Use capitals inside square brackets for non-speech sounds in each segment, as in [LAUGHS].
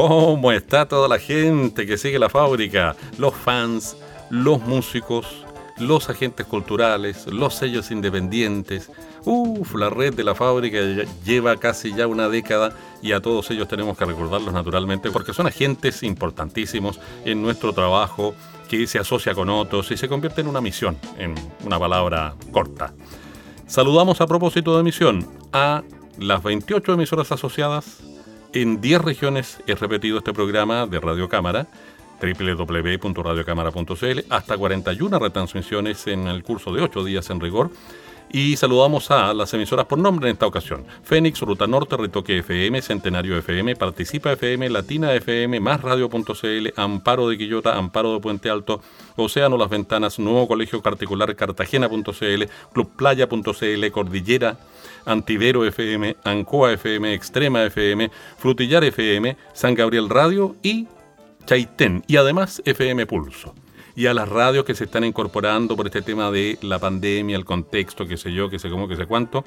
¿Cómo está toda la gente que sigue la fábrica? Los fans, los músicos, los agentes culturales, los sellos independientes. Uf, la red de la fábrica lleva casi ya una década y a todos ellos tenemos que recordarlos naturalmente porque son agentes importantísimos en nuestro trabajo que se asocia con otros y se convierte en una misión, en una palabra corta. Saludamos a propósito de misión a las 28 emisoras asociadas en 10 regiones he repetido este programa de Radio Cámara, www.radiocámara.cl, hasta 41 retransmisiones en el curso de 8 días en rigor. Y saludamos a las emisoras por nombre en esta ocasión. Fénix, Ruta Norte, Ritoque FM, Centenario FM, Participa FM, Latina FM, Más Radio.cl, Amparo de Quillota, Amparo de Puente Alto, Océano Las Ventanas, Nuevo Colegio Particular Cartagena.cl, Clubplaya.cl, Cordillera Antivero FM, Ancoa FM, Extrema FM, Frutillar FM, San Gabriel Radio y Chaitén, y además FM Pulso. Y a las radios que se están incorporando por este tema de la pandemia, el contexto, qué sé yo, qué sé cómo, qué sé cuánto,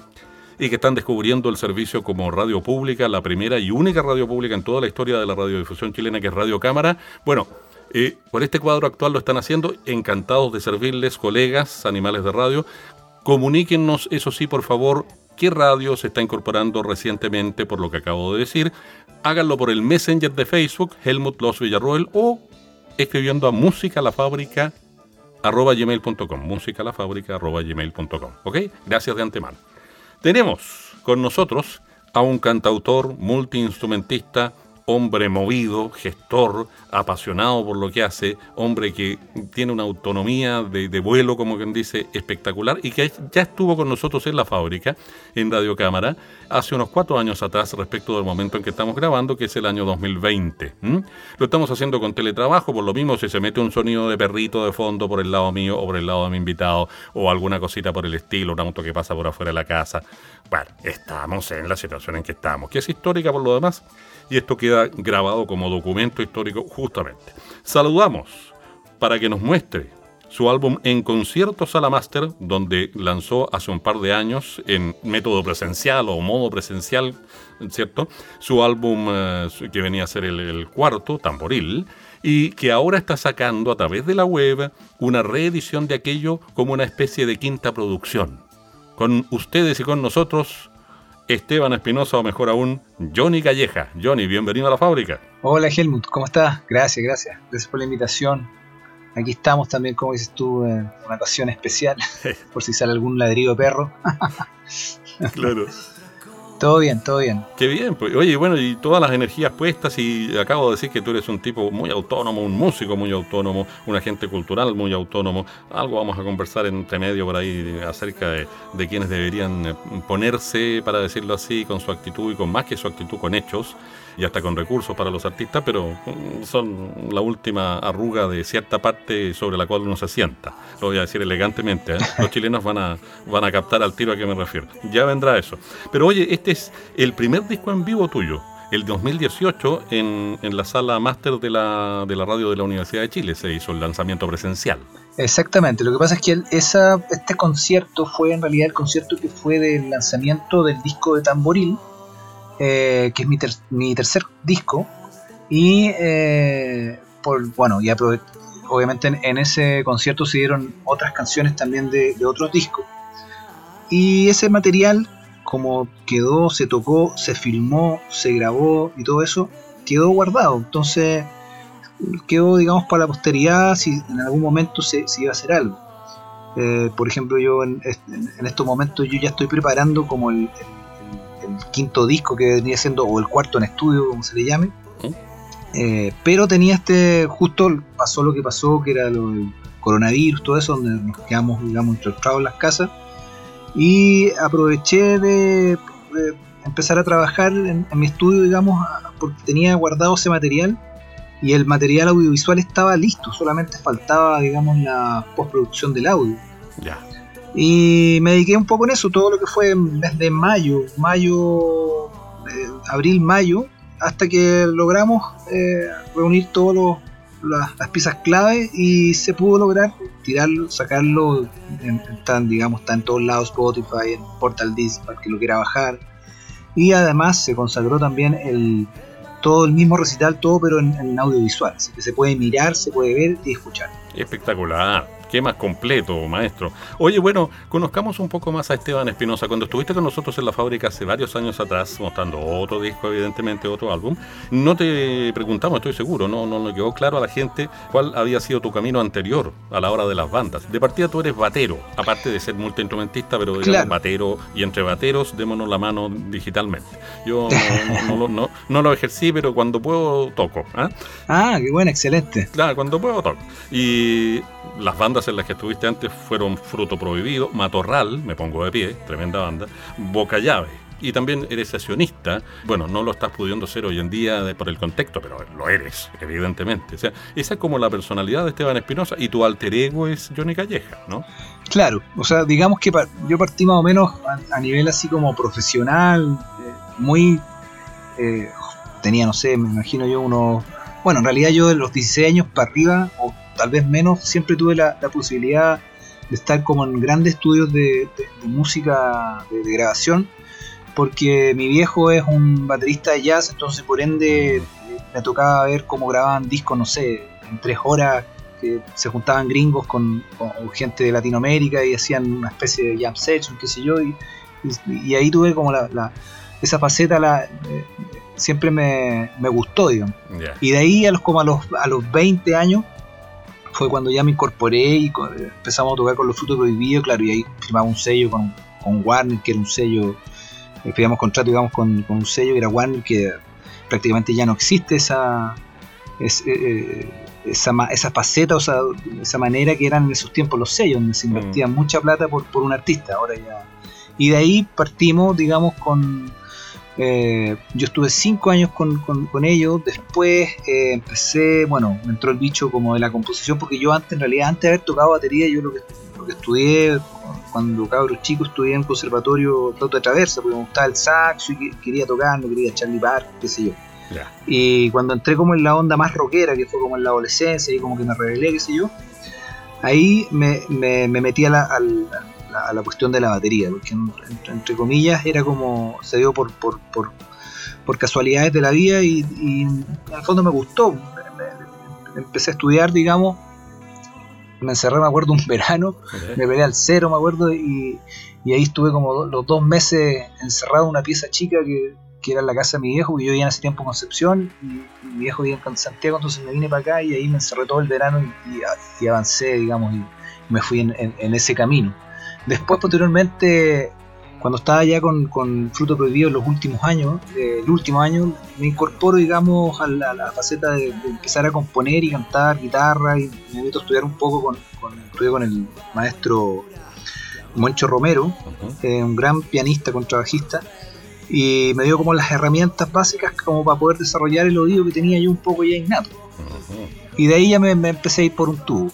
y que están descubriendo el servicio como radio pública, la primera y única radio pública en toda la historia de la radiodifusión chilena, que es Radio Cámara. Bueno, eh, por este cuadro actual lo están haciendo, encantados de servirles, colegas, animales de radio. Comuníquennos, eso sí, por favor, qué radio se está incorporando recientemente por lo que acabo de decir. Háganlo por el Messenger de Facebook, Helmut Los Villarroel, o escribiendo a musicalafábrica arroba gmail.com, musicalafábrica arroba gmail.com, ¿ok? Gracias de antemano. Tenemos con nosotros a un cantautor, multiinstrumentista, hombre movido, gestor, apasionado por lo que hace, hombre que tiene una autonomía de, vuelo, como quien dice, espectacular y que ya estuvo con nosotros en la fábrica, en Radio Cámara, hace unos cuatro años atrás respecto del momento en que estamos grabando, que es el año 2020. Lo estamos haciendo con teletrabajo, por lo mismo si se mete un sonido de perrito de fondo por el lado mío o por el lado de mi invitado o alguna cosita por el estilo, un auto que pasa por afuera de la casa. Bueno, estamos en la situación en que estamos, que es histórica por lo demás y esto queda grabado como documento histórico justamente. Saludamos para que nos muestre su álbum en concierto Sala Master, donde lanzó hace un par de años en método presencial o modo presencial, ¿cierto? Su álbum eh, que venía a ser el, cuarto, Tamboril, y que ahora está sacando a través de la web una reedición de aquello como una especie de quinta producción. Con ustedes y con nosotros, Esteban Espinosa o mejor aún, Johnny Calleja. Johnny, bienvenido a la fábrica. Hola Helmut, ¿cómo estás? Gracias, gracias. Gracias por la invitación. Aquí estamos también, como dices tú, en una ocasión especial, [LAUGHS] por si sale algún ladrillo de perro. claro. Todo bien, todo bien. Qué bien, pues. Oye, bueno, y todas las energías puestas, y acabo de decir que tú eres un tipo muy autónomo, un músico muy autónomo, un agente cultural muy autónomo. Algo vamos a conversar entre medio por ahí acerca de, de quienes deberían ponerse, para decirlo así, con su actitud y con más que su actitud, con hechos y hasta con recursos para los artistas, pero mm, son la última arruga de cierta parte sobre la cual uno se sienta. Lo voy a decir elegantemente, ¿eh? [LAUGHS] los chilenos van a, van a captar al tiro a que me refiero. Ya vendrá eso. Pero oye, este es el primer disco en vivo tuyo. El 2018 en, en la sala máster de la, de la radio de la Universidad de Chile se hizo el lanzamiento presencial. Exactamente, lo que pasa es que esa, este concierto fue en realidad el concierto que fue del lanzamiento del disco de Tamboril, eh, que es mi, mi, tercer disco. Y eh, por, bueno, ya obviamente en, ese concierto se dieron otras canciones también de, otros discos. Y ese material, como quedó, se tocó, se filmó, se grabó y todo eso, quedó guardado. Entonces quedó, digamos, para la posteridad si en algún momento se, iba a hacer algo. Eh, por ejemplo, yo en, estos momentos yo ya estoy preparando como el el quinto disco que venía siendo, o el cuarto en estudio, como se le llame. Eh, pero tenía este, justo pasó lo que pasó, que era lo del coronavirus, todo eso, donde nos quedamos, digamos, encerrados en las casas. Y aproveché de, empezar a trabajar en, mi estudio, digamos, porque tenía guardado ese material y el material audiovisual estaba listo, solamente faltaba, digamos, la postproducción del audio. Ya. Y me dediqué un poco en eso, todo lo que fue desde mayo, mayo, eh, abril, mayo, hasta que logramos eh, reunir todas las piezas clave y se pudo lograr tirarlo, sacarlo, digamos, está en todos lados, Spotify, en Portal Disc para que lo quiera bajar. Y además se consagró también el todo el mismo recital, todo pero en, en audiovisual, así que se puede mirar, se puede ver y escuchar. Espectacular. Más completo, maestro. Oye, bueno, conozcamos un poco más a Esteban Espinosa. Cuando estuviste con nosotros en la fábrica hace varios años atrás, mostrando otro disco, evidentemente, otro álbum, no te preguntamos, estoy seguro, no, no nos quedó claro a la gente cuál había sido tu camino anterior a la hora de las bandas. De partida tú eres batero, aparte de ser multiinstrumentista, pero digamos batero y entre bateros démonos la mano digitalmente. Yo [LAUGHS] no, no, lo ejercí, pero cuando puedo toco. ¿ah? ah, qué bueno, excelente. Claro, cuando puedo toco. Y las bandas en las que estuviste antes fueron Fruto Prohibido, Matorral, me pongo de pie, tremenda banda, Boca Llave. Y también eres sesionista. Bueno, no lo estás pudiendo ser hoy en día por el contexto, pero lo eres, evidentemente. O sea, esa es como la personalidad de Esteban Espinosa y tu alter ego es Johnny Calleja, ¿no? Claro, o sea, digamos que yo partí más o menos a, nivel así como profesional, eh, muy... Eh, tenía, no sé, me imagino yo unos... Bueno, en realidad yo de los 16 años para arriba, tal vez menos, siempre tuve la, posibilidad de estar como en grandes estudios de, música, de, grabación, porque mi viejo es un baterista de jazz, entonces por ende me tocaba ver cómo grababan discos, no sé, en tres horas, que se juntaban gringos con, gente de Latinoamérica y hacían una especie de jam session, qué sé yo, y, ahí tuve como la, esa faceta la, eh, siempre me, gustó, digamos. Y de ahí a los, como a los, a los 20 años fue cuando ya me incorporé y empezamos a tocar con los frutos prohibidos, claro, y ahí firmamos un sello con, Warner, que era un sello, eh, firmamos contrato, digamos, con, un sello que era Warner, que prácticamente ya no existe esa, eh, eh, esa, esa faceta, o sea, esa manera que eran en esos tiempos los sellos, donde se invertía mm. mucha plata por, por un artista, ahora ya. Y de ahí partimos, digamos, con eh, yo estuve cinco años con, con, ellos, después eh, empecé, bueno, me entró el bicho como de la composición, porque yo antes, en realidad, antes de haber tocado batería, yo lo que, lo que estudié, cuando cabros chicos, estudié en conservatorio flauta de traversa, porque me gustaba el saxo y quería tocar, no quería Charlie Park, qué sé yo. Y cuando entré como en la onda más rockera, que fue como en la adolescencia, y como que me rebelé, qué sé yo, ahí me, me, metí a la, al, a la cuestión de la batería, porque entre, comillas era como, se dio por, por, por, casualidades de la vida y, en el fondo me gustó. empecé a estudiar, digamos, me encerré, me acuerdo, un verano, me peleé al cero, me acuerdo, y, ahí estuve como los dos meses encerrado en una pieza chica que, que era la casa de mi viejo, que yo vivía en ese tiempo en Concepción, y, mi viejo vivía en Santiago, entonces me vine para acá y ahí me encerré todo el verano y, avancé, digamos, y me fui en ese camino. Después, posteriormente, cuando estaba ya con, Fruto Prohibido en los últimos años, eh, el último año, me incorporo, digamos, a la, faceta de, empezar a componer y cantar guitarra y me meto a estudiar un poco con, con, el maestro Moncho Romero, eh, un gran pianista, contrabajista, y me dio como las herramientas básicas como para poder desarrollar el oído que tenía yo un poco ya innato. Y de ahí ya me, me empecé a ir por un tubo.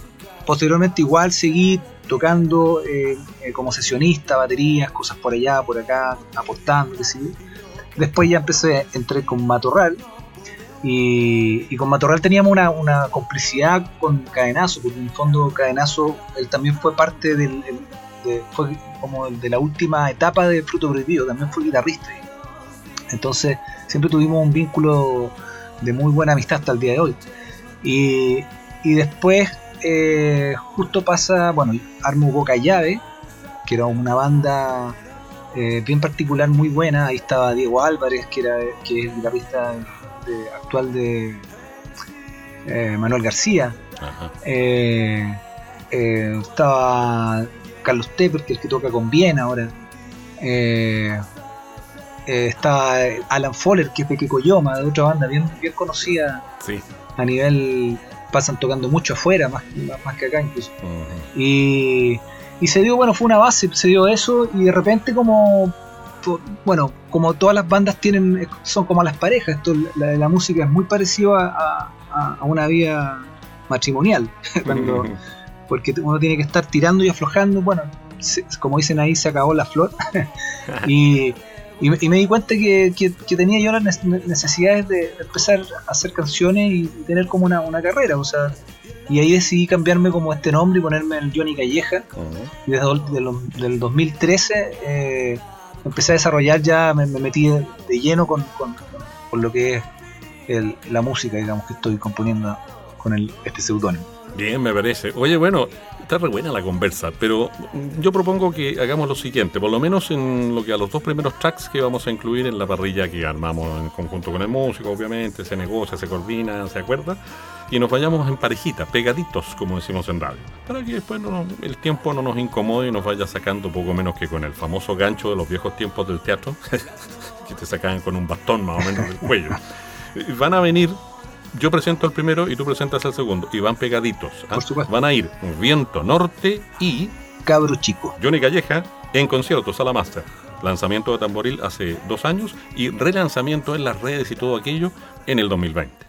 Posteriormente igual seguí tocando eh, eh, como sesionista, baterías, cosas por allá, por acá, aportando, Después ya empecé, entré con Matorral y, con Matorral teníamos una, complicidad con Cadenazo, porque en el fondo Cadenazo él también fue parte del, de, fue como de la última etapa de Fruto Prohibido, también fue guitarrista. Entonces siempre tuvimos un vínculo de muy buena amistad hasta el día de hoy. Y, y después eh, justo pasa, bueno, armo Boca Llave, que era una banda eh, bien particular, muy buena. Ahí estaba Diego Álvarez, que, era, que es el guitarrista actual de eh, Manuel García. estaba Carlos Tepper, que es el que toca con Bien ahora. estaba Alan Foller, que es de Kekoyoma, de otra banda bien, bien conocida a nivel pasan tocando mucho afuera, más, más que acá incluso. y, y, se dio, bueno, fue una base, se dio eso y de repente como bueno, como todas las bandas tienen, son como las parejas, esto, la, la música es muy parecida a, una vida matrimonial, [LAUGHS] porque uno tiene que estar tirando y aflojando, bueno, como dicen ahí, se acabó la flor, [LAUGHS] y, y, me di cuenta que, que, tenía yo las necesidades de empezar a hacer canciones y tener como una, una carrera, o sea, y ahí decidí cambiarme como este nombre y ponerme el Johnny Calleja. Y desde el 2013 eh, empecé a desarrollar ya, me, metí de, lleno con, lo que es la música, digamos, que estoy componiendo con el, este seudónimo. Bien, me parece. Oye, bueno, está re buena la conversa, pero yo propongo que hagamos lo siguiente, por lo menos en lo que a los dos primeros tracks que vamos a incluir en la parrilla que armamos en conjunto con el músico, obviamente, se negocia, se coordina, se acuerda y nos vayamos en parejita, pegaditos, como decimos en radio, para que después el tiempo no nos incomode y nos vaya sacando poco menos que con el famoso gancho de los viejos tiempos del teatro, [LAUGHS] que te sacaban con un bastón más o menos del cuello. Van a venir, yo presento el primero y tú presentas el segundo, y van pegaditos. ¿ah? Van a ir Viento Norte y... Cabro Chico. Johnny Calleja en concierto, Sala Master. Lanzamiento de Tamboril hace dos años y relanzamiento en las redes y todo aquello en el 2020.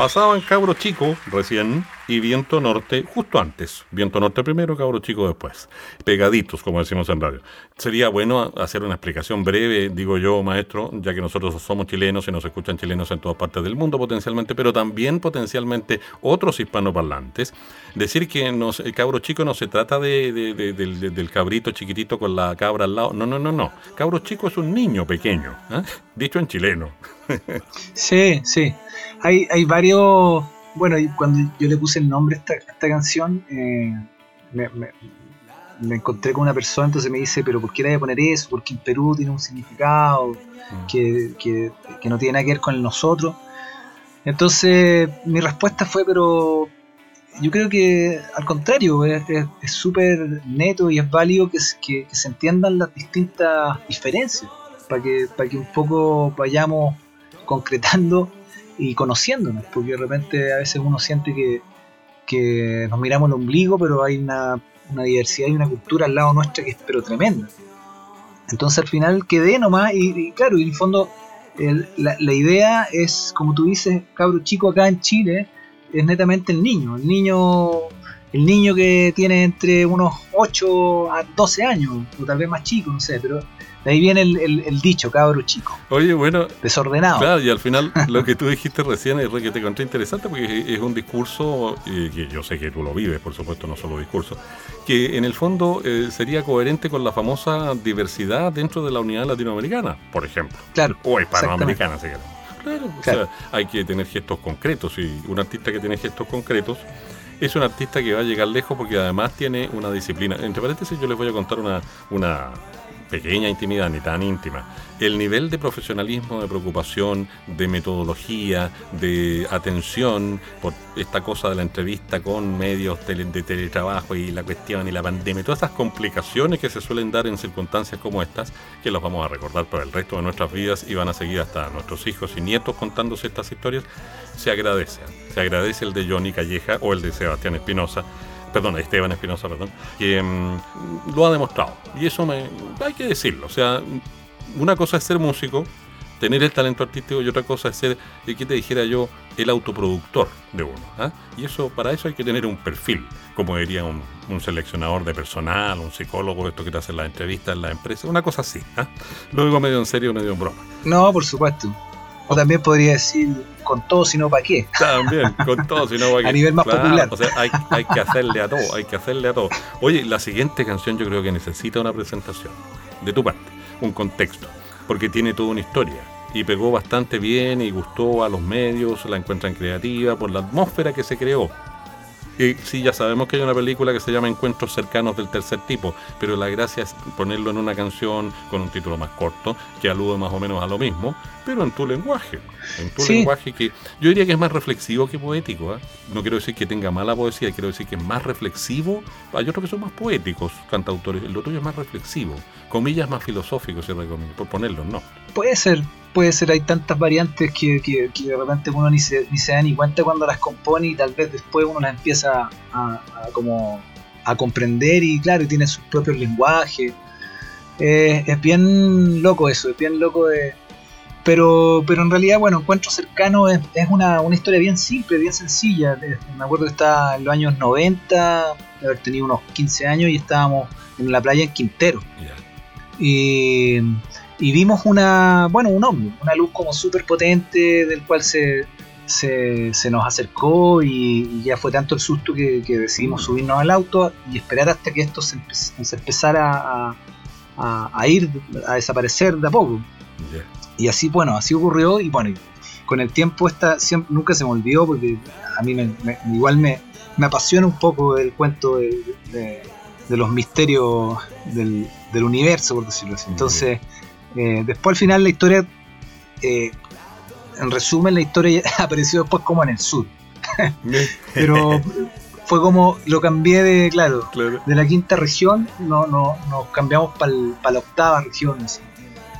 Pasaban Cabro Chico recién y Viento Norte justo antes. Viento Norte primero, Cabro Chico después. Pegaditos, como decimos en radio. Sería bueno hacer una explicación breve, digo yo, maestro, ya que nosotros somos chilenos y nos escuchan chilenos en todas partes del mundo potencialmente, pero también potencialmente otros hispanoparlantes. Decir que el Cabro Chico no se trata de, del, cabrito chiquitito con la cabra al lado. No, no, no, no. Cabro Chico es un niño pequeño, ¿eh? dicho en chileno. sí, sí hay, hay varios. Bueno, cuando yo le puse el nombre a esta, esta canción, eh, me, encontré con una persona, entonces me dice, pero ¿por qué le voy a poner eso? Porque en Perú tiene un significado mm. que, que, no tiene nada que ver con nosotros. Entonces mi respuesta fue, pero yo creo que al contrario, es súper neto y es válido que, que, se entiendan las distintas diferencias, para que, para que un poco vayamos concretando y conociéndonos, porque de repente a veces uno siente que, nos miramos el ombligo, pero hay una, diversidad y una cultura al lado nuestra que es pero tremenda. Entonces al final quedé nomás y, claro, y en el fondo la, la, idea es, como tú dices, cabro chico acá en Chile, es netamente el niño, el niño el niño que tiene entre unos 8 a 12 años, o tal vez más chico, no sé, pero de ahí viene el, dicho, cabro chico. Oye, bueno. Desordenado. Claro, y al final [LAUGHS] lo que tú dijiste recién es que te encontré interesante porque es un discurso, eh, que yo sé que tú lo vives, por supuesto, no solo discurso, que en el fondo eh, sería coherente con la famosa diversidad dentro de la unidad latinoamericana, por ejemplo. Claro. O hispanoamericana, si Claro, o sea, hay que tener gestos concretos y un artista que tiene gestos concretos es un artista que va a llegar lejos porque además tiene una disciplina. Entre paréntesis, yo les voy a contar una, una pequeña intimidad, ni tan íntima, el nivel de profesionalismo, de preocupación, de metodología, de atención por esta cosa de la entrevista con medios de teletrabajo y la cuestión y la pandemia, todas esas complicaciones que se suelen dar en circunstancias como estas, que las vamos a recordar por el resto de nuestras vidas y van a seguir hasta nuestros hijos y nietos contándose estas historias, se agradece. Se agradece el de Johnny Calleja o el de Sebastián Espinosa perdón, Esteban Espinosa, perdón, que mm, lo ha demostrado. Y eso me, hay que decirlo. O sea, una cosa es ser músico, tener el talento artístico y otra cosa es ser, y que te dijera yo, el autoproductor de uno. ¿ah? Y eso, para eso hay que tener un perfil, como diría un, seleccionador de personal, un psicólogo, esto que te hacen las entrevistas en la empresa, una cosa así. ¿ah? Lo digo medio en serio, medio en broma. No, por supuesto. O también podría decir con todo, sino para qué. También, con [LAUGHS] todo, sino para qué. a nivel más popular. O sea, hay, que hacerle a todo, hay que hacerle a todo. Oye, la siguiente canción yo creo que necesita una presentación. de tu parte, un contexto, porque tiene toda una historia y pegó bastante bien y gustó a los medios, la encuentran creativa por la atmósfera que se creó. Y sí, ya sabemos que hay una película que se llama Encuentros cercanos del tercer tipo, pero la gracia es ponerlo en una canción con un título más corto, que alude más o menos a lo mismo, pero en tu lenguaje. En tu lenguaje que yo diría que es más reflexivo que poético. ¿eh? No quiero decir que tenga mala poesía, quiero decir que es más reflexivo. Hay otros que son más poéticos, cantautores. El otro es más reflexivo, comillas más filosóficos, si recomiendo, por ponerlo, no. Puede ser, puede ser, hay tantas variantes que, que, de repente uno ni se, ni se da ni cuenta cuando las compone y tal vez después uno las empieza a, como a comprender y claro, tiene sus propios lenguajes. es bien loco eso, es bien loco de... Pero, pero en realidad, bueno, Encuentro Cercano es, una, historia bien simple, bien sencilla. Me acuerdo que estaba en los años 90, de haber tenido unos 15 años y estábamos en la playa en Quintero. Y y vimos una, bueno, un ovni, una luz como súper potente del cual se, se, nos acercó y, ya fue tanto el susto que, decidimos subirnos al auto y esperar hasta que esto se, empezara a, ir, a desaparecer de a poco. Y así, bueno, así ocurrió y bueno, con el tiempo esta siempre, nunca se me olvidó porque a mí igual me, me apasiona un poco el cuento de, los misterios del, del, universo, por decirlo así. Entonces... Eh, después al final la historia, eh, en resumen, la historia [LAUGHS] apareció después como en el sur. [LAUGHS] Pero fue como, lo cambié de, claro, de la quinta región, no, no, nos cambiamos para la octava región.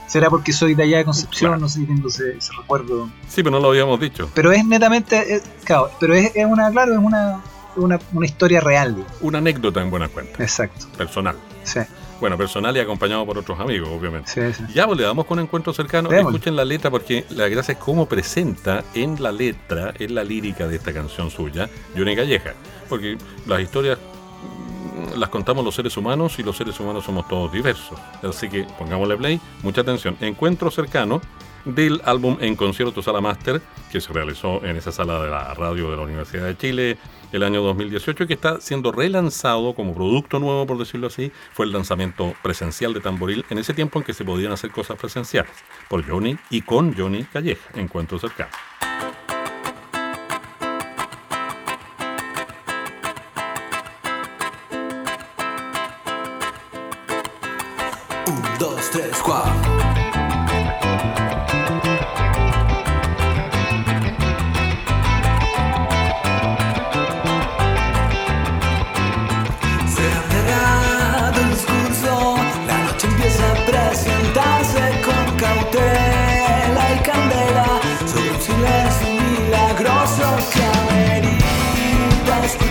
Será porque soy de allá de Concepción, no sé si tengo ese, recuerdo. Sí, pero no lo habíamos dicho. Pero es netamente, eh, claro, pero es, una, claro, es una, una, una historia real. Una anécdota en buena cuenta. Exacto. Personal. Sí. Bueno, personal y acompañado por otros amigos, obviamente. Sí, sí. Ya, pues le damos con un encuentro cercano. Escuchen la letra porque la gracia es cómo presenta en la letra, en la lírica de esta canción suya, Johnny Calleja. Porque las historias mm, las contamos los seres humanos y los seres humanos somos todos diversos. Así que pongámosle play, mucha atención. Encuentro cercano del álbum En Concierto Sala Master, que se realizó en esa sala de la radio de la Universidad de Chile el año 2018 y que está siendo relanzado como producto nuevo, por decirlo así. Fue el lanzamiento presencial de Tamboril en ese tiempo en que se podían hacer cosas presenciales, por Johnny y con Johnny Calleja, Encuentro Cercano. Un, dos, tres, cuatro.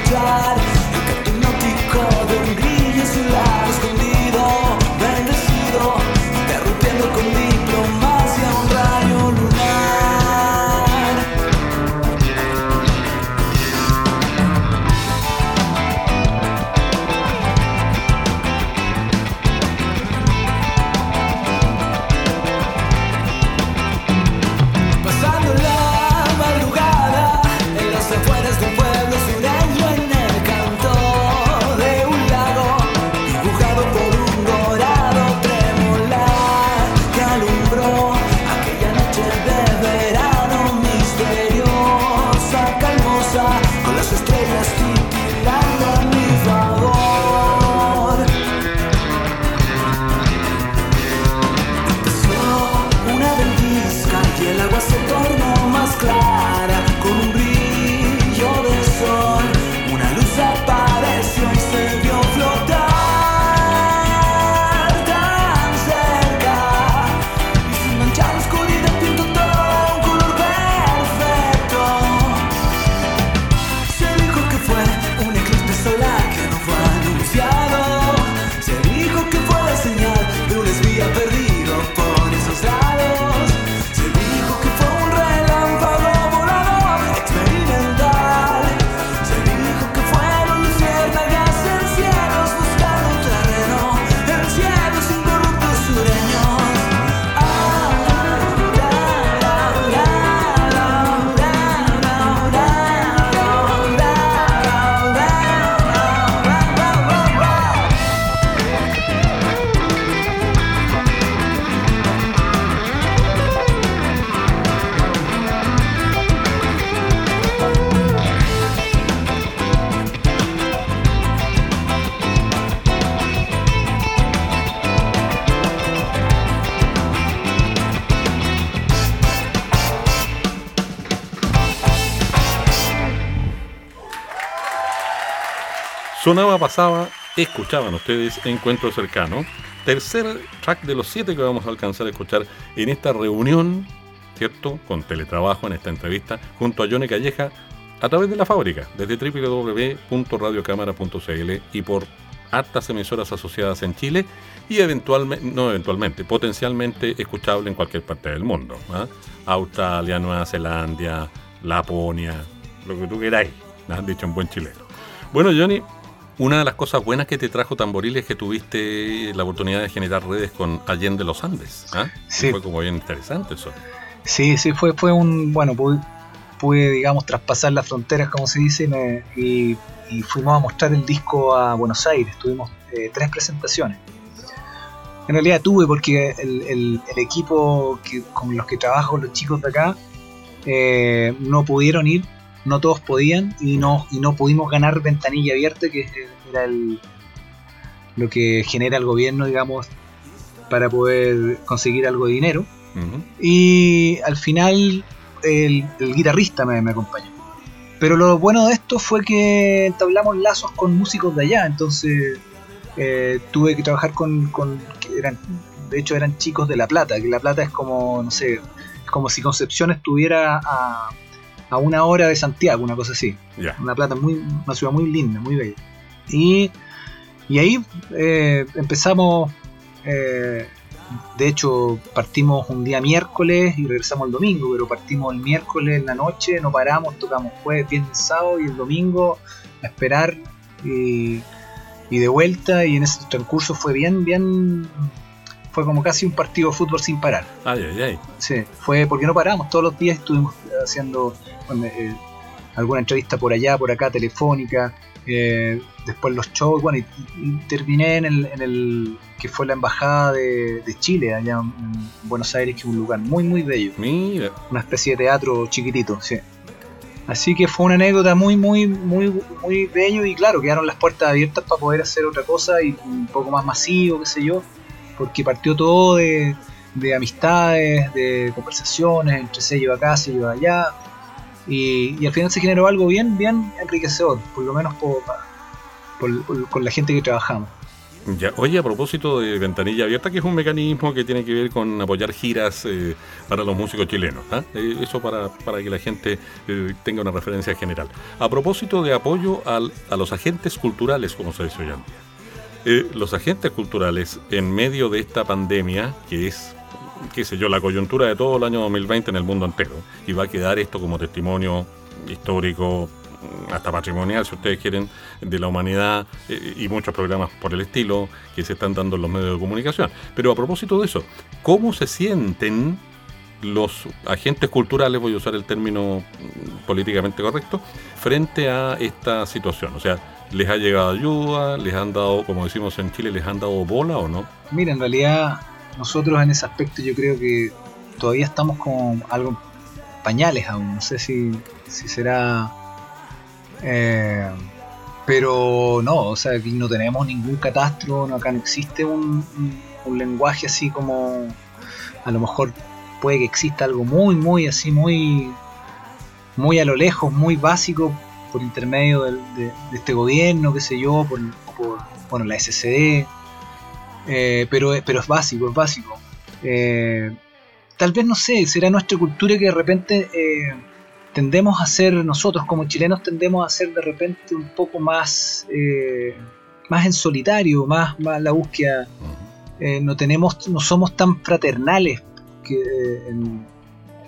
tried Sonaba, pasaba, escuchaban ustedes Encuentro Cercano, tercer track de los siete que vamos a alcanzar a escuchar en esta reunión, ¿cierto? Con teletrabajo en esta entrevista, junto a Johnny Calleja, a través de la fábrica, desde www.radiocámara.cl y por hartas emisoras asociadas en Chile y eventualmente, no eventualmente, potencialmente escuchable en cualquier parte del mundo. ¿ah? Australia, Nueva Zelanda, Laponia, lo que tú queráis, ¿ah? dicho en buen chileno. Bueno, Johnny, una de las cosas buenas que te trajo Tamboril es que tuviste la oportunidad de generar redes con Allende los Andes. ¿ah? Sí. Fue como bien interesante eso. Sí, sí, fue, fue un. Bueno, pude, pude, digamos, traspasar las fronteras, como se dice, me- y, y fuimos a mostrar el disco a Buenos Aires. Tuvimos eh, tres presentaciones. En realidad tuve, porque el, el- el equipo que, con los que trabajo, los chicos de acá, eh, no pudieron ir, no todos podían, y no, y no pudimos ganar ventanilla abierta, que era el, lo que genera el gobierno, digamos, para poder conseguir algo de dinero. Y al final el, el guitarrista me, me acompañó. Pero lo bueno de esto fue que entablamos lazos con músicos de allá, entonces eh, tuve que trabajar con, con- que eran, de hecho eran chicos de La Plata, que La Plata es como, no sé, es como si Concepción estuviera a, a una hora de Santiago, una cosa así. Una Plata muy, una ciudad muy linda, muy bella. Y, y ahí eh, empezamos, eh, de hecho partimos un día miércoles y regresamos el domingo, pero partimos el miércoles en la noche, no paramos, tocamos jueves, viernes, sábado y el domingo a esperar y, y de vuelta y en ese transcurso fue bien, bien, fue como casi un partido de fútbol sin parar. Ay, ay, ay. Sí, fue porque no paramos, todos los días estuvimos haciendo bueno, eh, alguna entrevista por allá, por acá, telefónica, eh, después los shows, bueno, y, y terminé en el, en el que fue la embajada de, de Chile, allá en Buenos Aires, que es un lugar muy, muy bello, Mira, una especie de teatro chiquitito, sí. Así que fue una anécdota muy, muy, muy, muy bello y claro, quedaron las puertas abiertas para poder hacer otra cosa y un poco más masivo, qué sé yo, porque partió todo de, de amistades, de conversaciones entre sello acá, sello allá, y, al final se generó algo bien, bien enriquecedor, por lo menos por- con la gente que trabajamos. Ya, oye, a propósito de ventanilla abierta, que es un mecanismo que tiene que ver con apoyar giras eh, para los músicos chilenos. ¿ah? Eh, eso para, para que la gente eh, tenga una referencia general. A propósito de apoyo al- a los agentes culturales, como se dice hoy en día. Eh, los agentes culturales, en medio de esta pandemia, que es, qué sé yo, la coyuntura de todo el año 2020 en el mundo entero, y va a quedar esto como testimonio histórico, hasta patrimonial, si ustedes quieren, de la humanidad eh, y muchos programas por el estilo que se están dando en los medios de comunicación. Pero a propósito de eso, ¿cómo se sienten los agentes culturales, voy a usar el término mm, políticamente correcto, frente a esta situación? O sea, ¿les ha llegado ayuda? ¿Les han dado, como decimos en Chile, les han dado bola o no? Mira, en realidad nosotros en ese aspecto yo creo que todavía estamos con algo pañales aún. No sé si, si será... eh, pero no, o sea, aquí no tenemos ningún catastro, no, acá no existe un, un- lenguaje así como... A lo mejor puede que exista algo muy, muy así, muy... Muy a lo lejos, muy básico por intermedio de, de este gobierno, qué sé yo, por, por bueno, la SCD, eh, pero, pero es básico, es básico. Eh, tal vez, no sé, será nuestra cultura que de repente eh, tendemos a ser, nosotros como chilenos tendemos a ser de repente un poco más, eh, más en solitario, más, más la búsqueda. Eh, no tenemos, no somos tan fraternales que en,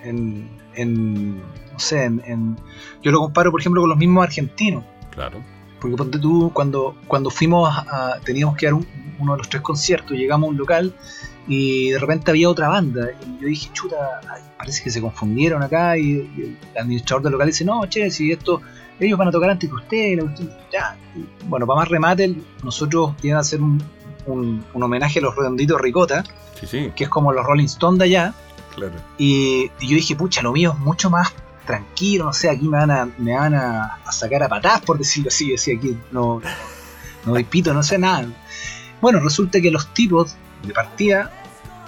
en- en, no sé, en- yo lo comparo por ejemplo con los mismos argentinos. Claro. Porque ponte tú, cuando, cuando fuimos a, teníamos que dar un- uno de los tres conciertos, llegamos a un local y de repente había otra banda. Y yo dije, chuta, ay, parece que se confundieron acá. Y, y el administrador del local dice, no, che, si esto, ellos van a tocar antes que cuestión, ya. Y, bueno, para más remate, nosotros iban a hacer un, un- un homenaje a los redonditos Ricota, Sí, sí, que es como los Rolling Stones de allá. claro. Y, y yo dije, pucha, lo mío es mucho más tranquilo, no sé, aquí me van a, me van a, a sacar a patadas, por decirlo así, decía, aquí no, no doy pito, no sé nada. Bueno, resulta que los tipos de partida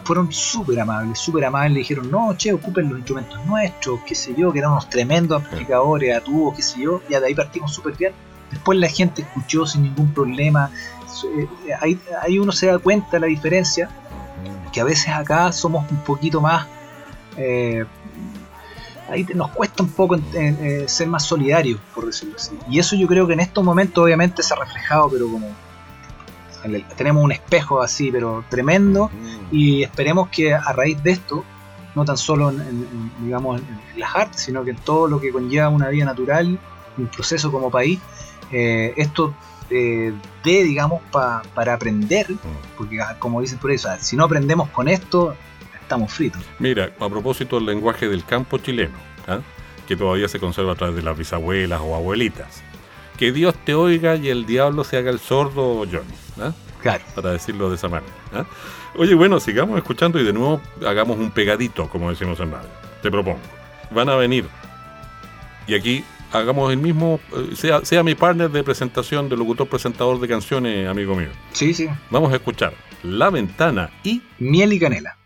fueron súper amables, súper amables, le dijeron, no, che, ocupen los instrumentos nuestros, qué sé yo, que eran unos tremendos amplificadores, a tubos, qué sé yo, ya de ahí partimos súper bien. después la gente escuchó sin ningún problema. Eh, ahí, ahí uno se da cuenta de la diferencia, que a veces acá somos un poquito más... Eh, ahí nos cuesta un poco eh, ser más solidarios, por decirlo así. Y eso yo creo que en estos momentos obviamente se ha reflejado, pero como tenemos un espejo así, pero tremendo, y esperemos que a raíz de esto, no tan solo en, digamos, en, las artes, sino que en todo lo que conlleva una vida natural, un proceso como país, eh, esto eh, dé, digamos, para aprender, porque ah, como dicen por eso, si no aprendemos con esto, estamos fritos. Mira, a propósito del lenguaje del campo chileno, ¿ah? que todavía se conserva a través de las bisabuelas o abuelitas. Que Dios te oiga y el diablo se haga el sordo, Johnny. ¿ah? Claro. Para decirlo de esa manera. ¿ah? Oye, bueno, sigamos escuchando y de nuevo hagamos un pegadito, como decimos en radio. Te propongo. Van a venir. Y aquí hagamos el mismo, eh, sea, sea mi partner de presentación, de locutor presentador de canciones, amigo mío. Sí, sí. Vamos a escuchar La Ventana y Miel y Canela.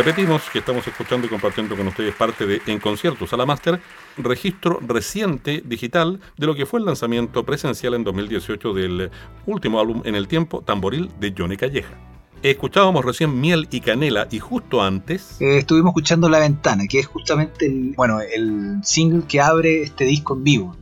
Repetimos que estamos escuchando y compartiendo con ustedes parte de En Conciertos a la Master, registro reciente digital de lo que fue el lanzamiento presencial en 2018 del último álbum en el tiempo, Tamboril de Johnny Calleja. Escuchábamos recién Miel y Canela y justo antes... Eh, estuvimos escuchando La Ventana, que es justamente el, bueno, el single que abre este disco en vivo,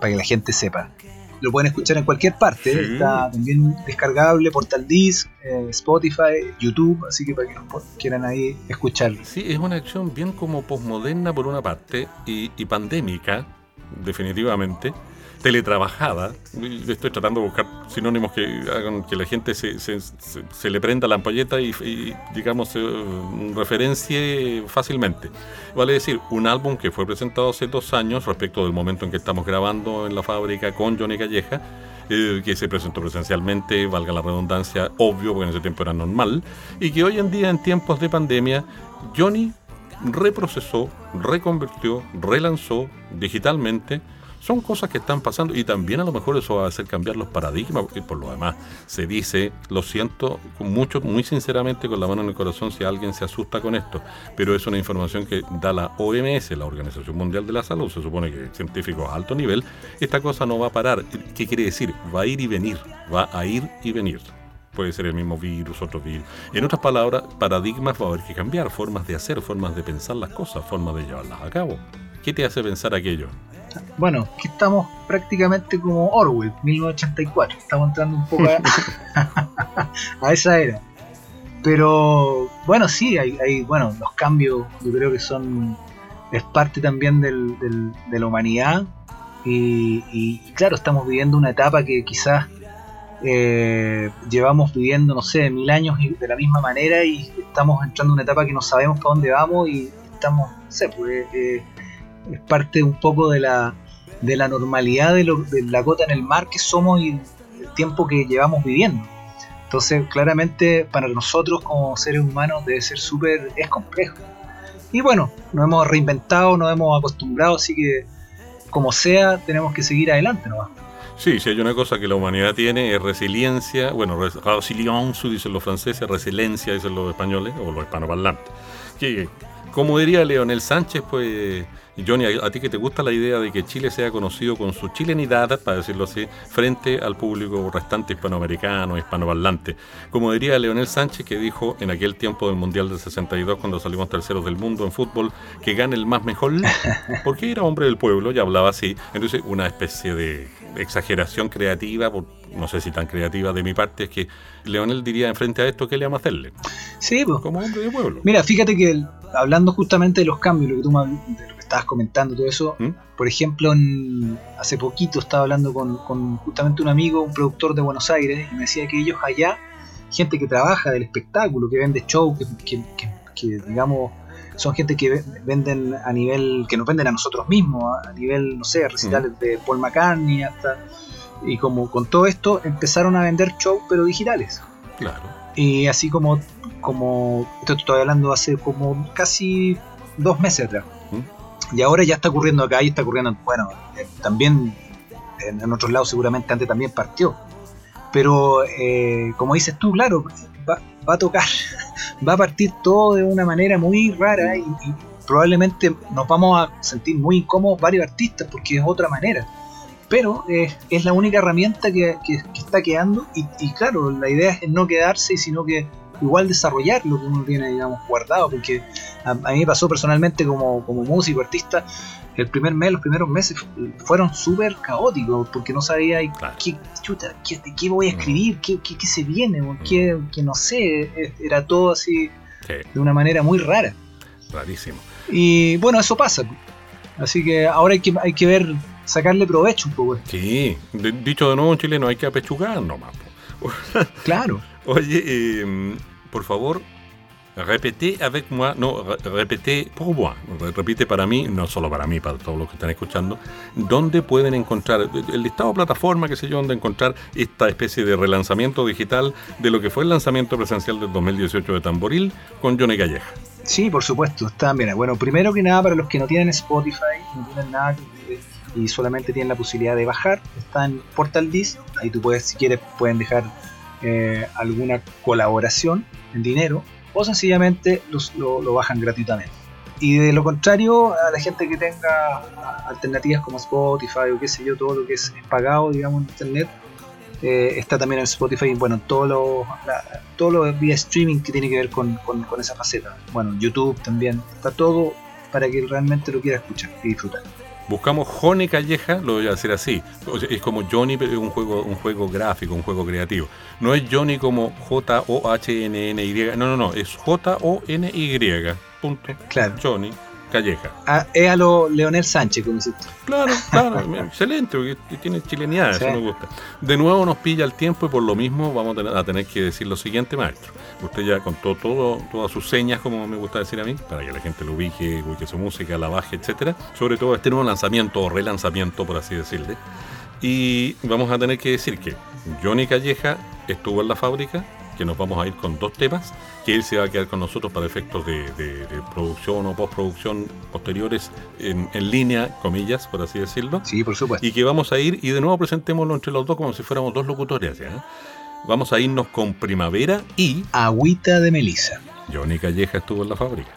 para que la gente sepa lo pueden escuchar en cualquier parte. Está también descargable, Portal Disc, eh, Spotify, YouTube, así que para que quieran ahí escucharlo. Sí, es una acción bien como posmoderna por una parte y, y pandémica, definitivamente teletrabajada. Estoy tratando de buscar sinónimos que hagan que la gente se, le prenda la ampolleta y, digamos, se referencie fácilmente. Vale decir, un álbum que fue presentado hace dos años respecto del momento en que estamos grabando en la fábrica con Johnny Calleja, eh, que se presentó presencialmente, valga la redundancia, obvio, porque en ese tiempo era normal, y que hoy en día, en tiempos de pandemia, Johnny reprocesó, reconvirtió, relanzó digitalmente son cosas que están pasando y también a lo mejor eso va a hacer cambiar los paradigmas, porque por lo demás se dice, lo siento mucho, muy sinceramente con la mano en el corazón si alguien se asusta con esto, pero es una información que da la OMS, la Organización Mundial de la Salud, se supone que científicos a alto nivel, esta cosa no va a parar. ¿Qué quiere decir? Va a ir y venir, va a ir y venir puede ser el mismo virus, otro virus. En otras palabras, paradigmas va a haber que cambiar, formas de hacer, formas de pensar las cosas, formas de llevarlas a cabo. ¿Qué te hace pensar aquello? Bueno, que estamos prácticamente como Orwell, 1984. Estamos entrando un poco [LAUGHS] a, esa era. Pero bueno, sí, hay, bueno, los cambios yo creo que son es parte también del, de la humanidad y, claro, estamos viviendo una etapa que quizás eh, llevamos viviendo, no sé, mil años de la misma manera y estamos entrando en una etapa que no sabemos para dónde vamos y estamos, no sé, pues eh, es parte un poco de la, de la normalidad de, la gota en el mar que somos y el tiempo que llevamos viviendo. Entonces, claramente para nosotros como seres humanos debe ser súper, es complejo. Y bueno, nos hemos reinventado, nos hemos acostumbrado, así que como sea, tenemos que seguir adelante nomás. Sí, si hay una cosa que la humanidad tiene es resiliencia, bueno, resilience dicen los franceses, resiliencia dicen los españoles o los hispanoparlantes. Que Como diría Leonel Sánchez, pues, Johnny, a, ti que te gusta la idea de que Chile sea conocido con su chilenidad, para decirlo así, frente al público restante hispanoamericano, hispanoparlante. Como diría Leonel Sánchez, que dijo en aquel tiempo del Mundial del 62, cuando salimos terceros del mundo en fútbol, que gane el más mejor, [LAUGHS] porque era hombre del pueblo y hablaba así. Entonces, una especie de exageración creativa, no sé si tan creativa de mi parte, es que Leonel diría enfrente a esto, ¿qué le vamos a hacerle? Sí, pues. Como hombre de pueblo. Mira, fíjate que el- hablando justamente de los cambios, lo que tú me de estabas comentando, todo eso, ¿Mm? por ejemplo, en- hace poquito estaba hablando con, con justamente un amigo, un productor de Buenos Aires, y me decía que ellos allá, gente que trabaja del espectáculo, que vende show, que, que- que- que, digamos, son gente que ve- venden a nivel, que nos venden a nosotros mismos, a nivel, no sé, recitales de Paul McCartney hasta... Y como con todo esto empezaron a vender show pero digitales. Claro. Y así como, como esto estoy hablando hace como casi dos meses atrás. Y ahora ya está ocurriendo acá y está ocurriendo, bueno, también en, otros lados seguramente antes también partió. Pero eh, como dices tú, claro, va, a tocar, [LAUGHS] va a partir todo de una manera muy rara y, probablemente nos vamos a sentir muy incómodos varios artistas porque es otra manera. Pero eh, es la única herramienta que, está quedando y, y claro, la idea es no quedarse, sino que igual desarrollar lo que uno tiene, digamos, guardado, porque a, a mí me pasó personalmente como, como músico, artista, el primer mes, los primeros meses fu- fueron súper caóticos, porque no sabía Claro. qué, chuta, qué, de qué voy a escribir, qué, qué- qué se viene, o qué, qué no sé, eh, era todo así Sí, de una manera muy rara. rarísimo. Y bueno, eso pasa. Así que ahora hay que, hay que ver, sacarle provecho un poco. Sí, de- dicho de nuevo en chileno, hay que apechugar nomás. Claro. Oye, eh, por favor, répétez avec moi, no, re- répétez pour moi, Re- repite para mí, no solo para mí, para todos los que están escuchando, dónde pueden encontrar, el listado de plataforma, qué sé yo, dónde encontrar esta especie de relanzamiento digital de lo que fue el lanzamiento presencial del 2018 de Tamboril con Johnny Calleja. Sí, por supuesto, está bien. Bueno, primero que nada, para los que no tienen Spotify, no tienen nada y solamente tienen la posibilidad de bajar, está en Portal Disc. Ahí tú puedes, si quieres, pueden dejar eh, alguna colaboración en dinero o sencillamente los- lo, bajan gratuitamente. Y de lo contrario, a la gente que tenga alternativas como Spotify o qué sé yo, todo lo que es pagado, digamos, en internet, eh, está también en Spotify, bueno, todo lo, la- todo lo vía streaming que tiene que ver con- con esa faceta. Bueno, YouTube también, está todo para que realmente lo quiera escuchar y disfrutar. Buscamos Johnny Calleja, lo voy a decir así. Es como Johnny, pero es un juego, un juego gráfico, un juego creativo. No es Johnny como J-O-H-N-N-Y. No, no, no. Es J-O-N-Y. Punto. Claro. Johnny Calleja. Ah, es a lo Leonel Sánchez, como dices tú. Claro, claro. [LAUGHS] excelente, porque tiene chilenidad, Sí. eso me gusta. De nuevo nos pilla el tiempo y por lo mismo vamos a tener, a tener que decir lo siguiente, maestro. Usted ya contó todo, todas sus señas, como me gusta decir a mí, para que la gente lo ubique, ubique su música, la baje, etcétera. Sobre todo este nuevo lanzamiento o relanzamiento, por así decirle. Y vamos a tener que decir que Johnny Calleja estuvo en la fábrica, que nos vamos a ir con dos temas, que él se va a quedar con nosotros para efectos de, de- de producción o postproducción posteriores en, en línea, comillas, por así decirlo. Sí, por supuesto. Y que vamos a ir, y de nuevo presentémoslo entre los dos como si fuéramos dos locutores. ¿ya? Vamos a irnos con Primavera y Agüita de Melissa. Johnny Calleja estuvo en la fábrica.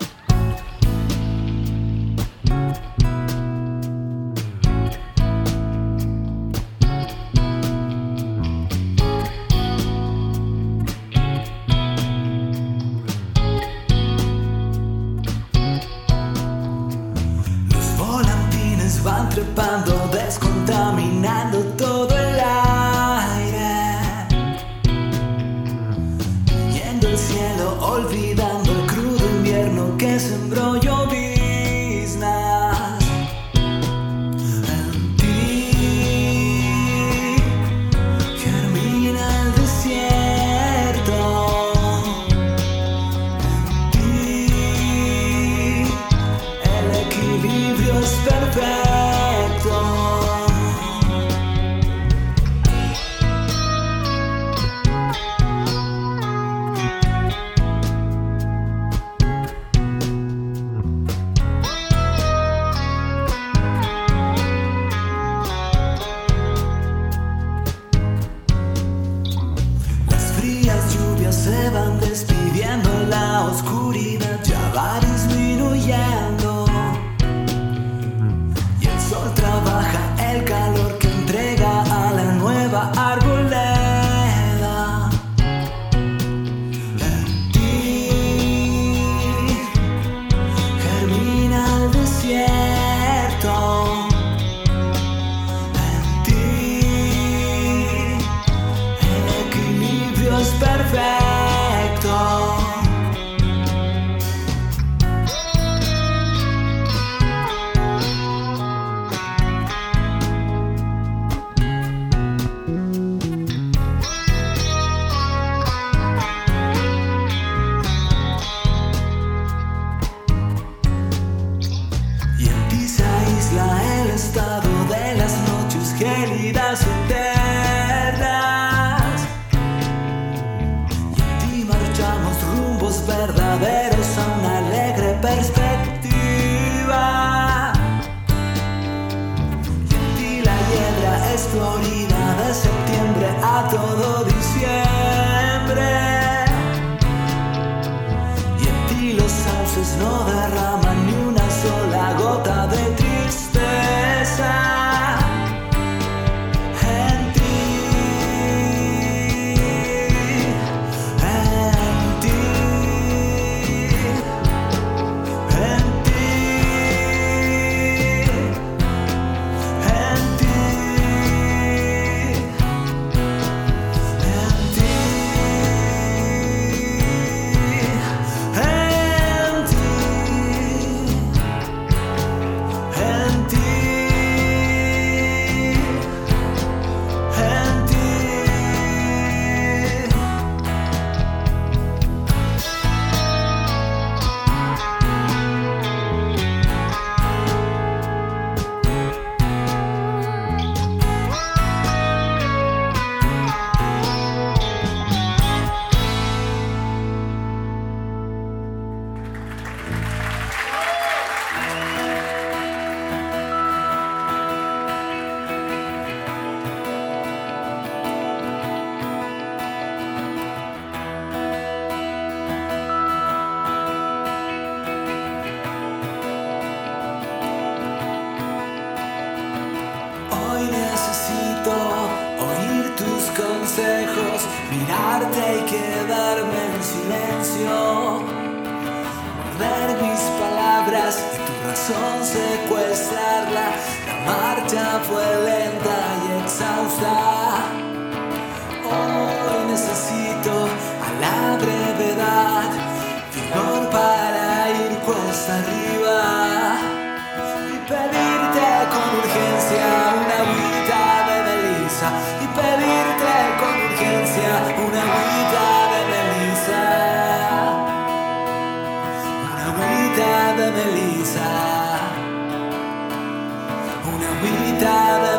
Agüita de melisa una agüita de